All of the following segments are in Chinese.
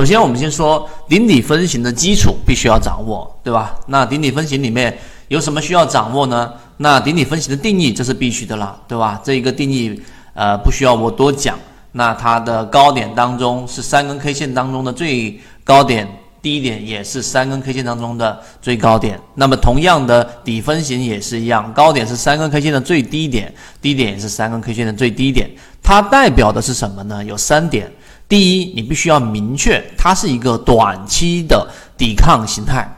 首先，我们先说顶底分型的基础必须要掌握，对吧？那顶底分型里面有什么需要掌握呢？那顶底分型的定义这是必须的了，对吧？这一个定义呃不需要我多讲。那它的高点当中是三根 K 线当中的最高点，低点也是三根 K 线当中的最高点。那么同样的底分型也是一样，高点是三根 K 线的最低点，低点也是三根 K 线的最低点。它代表的是什么呢？有三点。第一，你必须要明确它是一个短期的抵抗形态。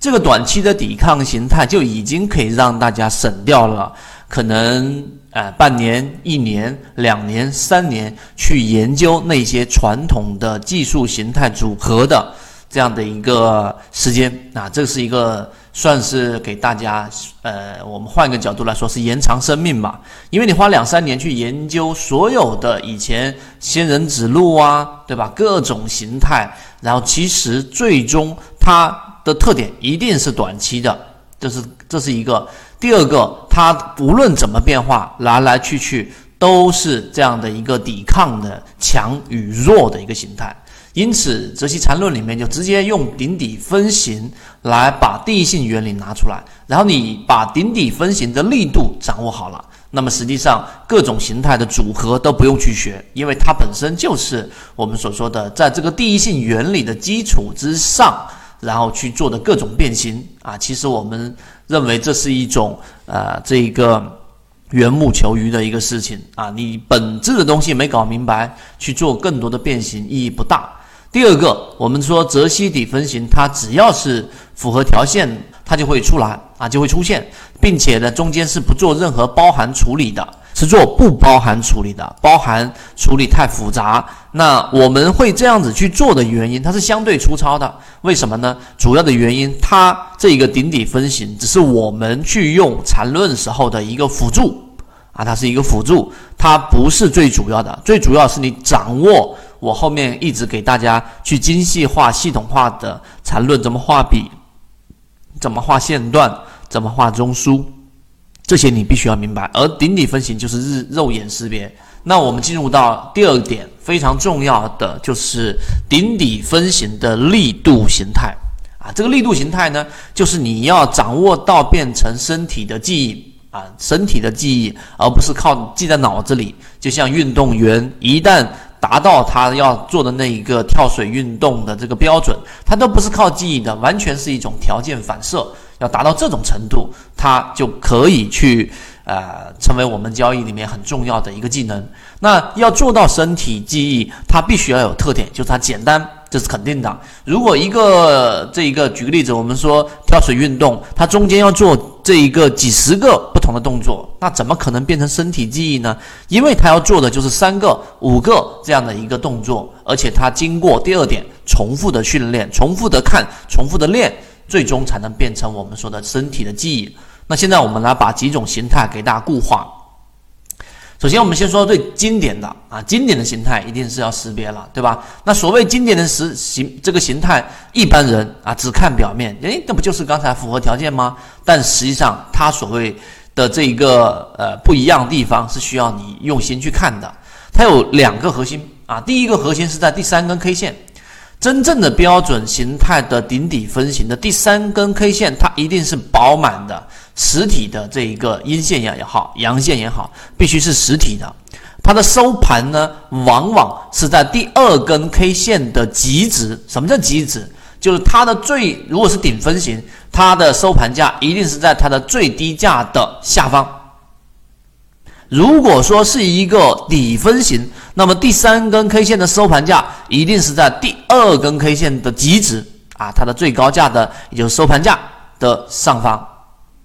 这个短期的抵抗形态就已经可以让大家省掉了可能。呃，半年、一年、两年、三年去研究那些传统的技术形态组合的这样的一个时间啊，这是一个算是给大家呃，我们换一个角度来说是延长生命吧。因为你花两三年去研究所有的以前仙人指路啊，对吧？各种形态，然后其实最终它的特点一定是短期的，这是这是一个。第二个，它无论怎么变化，来来去去都是这样的一个抵抗的强与弱的一个形态。因此，泽西缠论里面就直接用顶底分型来把第一性原理拿出来，然后你把顶底分型的力度掌握好了，那么实际上各种形态的组合都不用去学，因为它本身就是我们所说的在这个第一性原理的基础之上。然后去做的各种变形啊，其实我们认为这是一种呃，这一个缘木求鱼的一个事情啊。你本质的东西没搞明白，去做更多的变形意义不大。第二个，我们说泽西底分型，它只要是符合条件，它就会出来啊，就会出现，并且呢，中间是不做任何包含处理的。是做不包含处理的，包含处理太复杂。那我们会这样子去做的原因，它是相对粗糙的。为什么呢？主要的原因，它这一个顶底分型只是我们去用缠论时候的一个辅助啊，它是一个辅助，它不是最主要的。最主要是你掌握我后面一直给大家去精细化、系统化的缠论，怎么画笔，怎么画线段，怎么画中枢。这些你必须要明白，而顶底分型就是日肉眼识别。那我们进入到第二点，非常重要的就是顶底分型的力度形态啊。这个力度形态呢，就是你要掌握到变成身体的记忆啊，身体的记忆，而不是靠记在脑子里。就像运动员一旦达到他要做的那一个跳水运动的这个标准，他都不是靠记忆的，完全是一种条件反射。要达到这种程度，它就可以去呃成为我们交易里面很重要的一个技能。那要做到身体记忆，它必须要有特点，就是它简单，这是肯定的。如果一个这一个举个例子，我们说跳水运动，它中间要做这一个几十个不同的动作，那怎么可能变成身体记忆呢？因为他要做的就是三个、五个这样的一个动作，而且他经过第二点重复的训练、重复的看、重复的练。最终才能变成我们说的身体的记忆。那现在我们来把几种形态给大家固化。首先，我们先说最经典的啊，经典的形态一定是要识别了，对吧？那所谓经典的实形这个形态，一般人啊只看表面，诶，那不就是刚才符合条件吗？但实际上，它所谓的这一个呃不一样的地方是需要你用心去看的。它有两个核心啊，第一个核心是在第三根 K 线。真正的标准形态的顶底分型的第三根 K 线，它一定是饱满的实体的这一个阴线也好，阳线也好，必须是实体的。它的收盘呢，往往是在第二根 K 线的极值。什么叫极值？就是它的最，如果是顶分型，它的收盘价一定是在它的最低价的下方。如果说是一个底分型，那么第三根 K 线的收盘价一定是在第二根 K 线的极值啊，它的最高价的也就是收盘价的上方。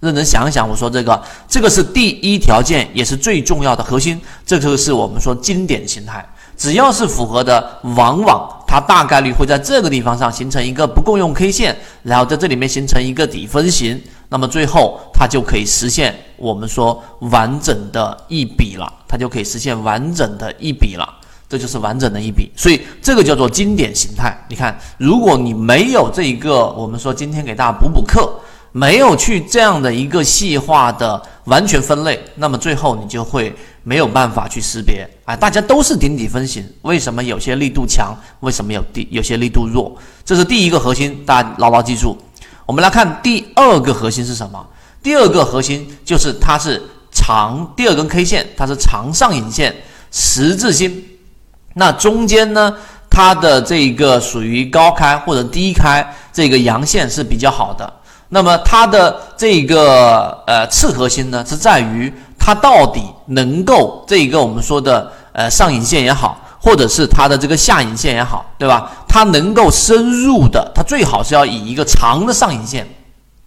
认真想一想，我说这个，这个是第一条件，也是最重要的核心。这就是我们说经典形态，只要是符合的，往往它大概率会在这个地方上形成一个不共用 K 线，然后在这里面形成一个底分型。那么最后，它就可以实现我们说完整的一笔了，它就可以实现完整的一笔了，这就是完整的一笔。所以这个叫做经典形态。你看，如果你没有这一个，我们说今天给大家补补课，没有去这样的一个细化的完全分类，那么最后你就会没有办法去识别啊。大家都是顶底分型，为什么有些力度强，为什么有地有些力度弱？这是第一个核心，大家牢牢记住。我们来看第二个核心是什么？第二个核心就是它是长第二根 K 线，它是长上影线十字星，那中间呢，它的这个属于高开或者低开，这个阳线是比较好的。那么它的这个呃次核心呢，是在于它到底能够这一个我们说的呃上影线也好，或者是它的这个下影线也好，对吧？它能够深入的，它最好是要以一个长的上影线，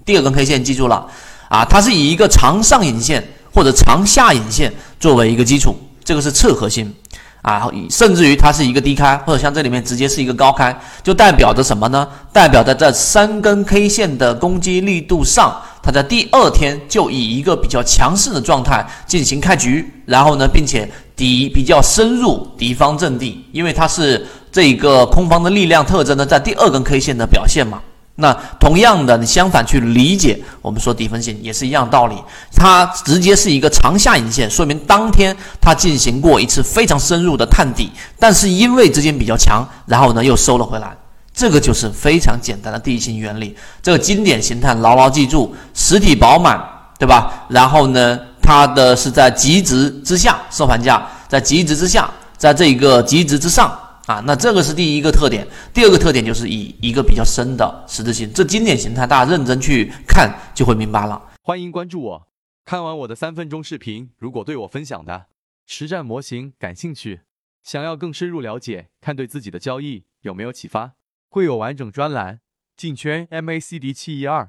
第二根 K 线记住了啊，它是以一个长上影线或者长下影线作为一个基础，这个是侧核心。啊，甚至于它是一个低开，或者像这里面直接是一个高开，就代表着什么呢？代表着在三根 K 线的攻击力度上，他在第二天就以一个比较强势的状态进行开局，然后呢，并且敌比较深入敌方阵地，因为它是这一个空方的力量特征呢，在第二根 K 线的表现嘛。那同样的，你相反去理解，我们说底分型也是一样道理。它直接是一个长下影线，说明当天它进行过一次非常深入的探底，但是因为资金比较强，然后呢又收了回来。这个就是非常简单的地形原理。这个经典形态牢牢记住，实体饱满，对吧？然后呢，它的是在极值之下收盘价，在极值之下，在这个极值之上。啊，那这个是第一个特点，第二个特点就是以一个比较深的十字星，这经典形态大家认真去看就会明白了。欢迎关注我，看完我的三分钟视频，如果对我分享的实战模型感兴趣，想要更深入了解，看对自己的交易有没有启发，会有完整专栏，进圈 MACD 七一二。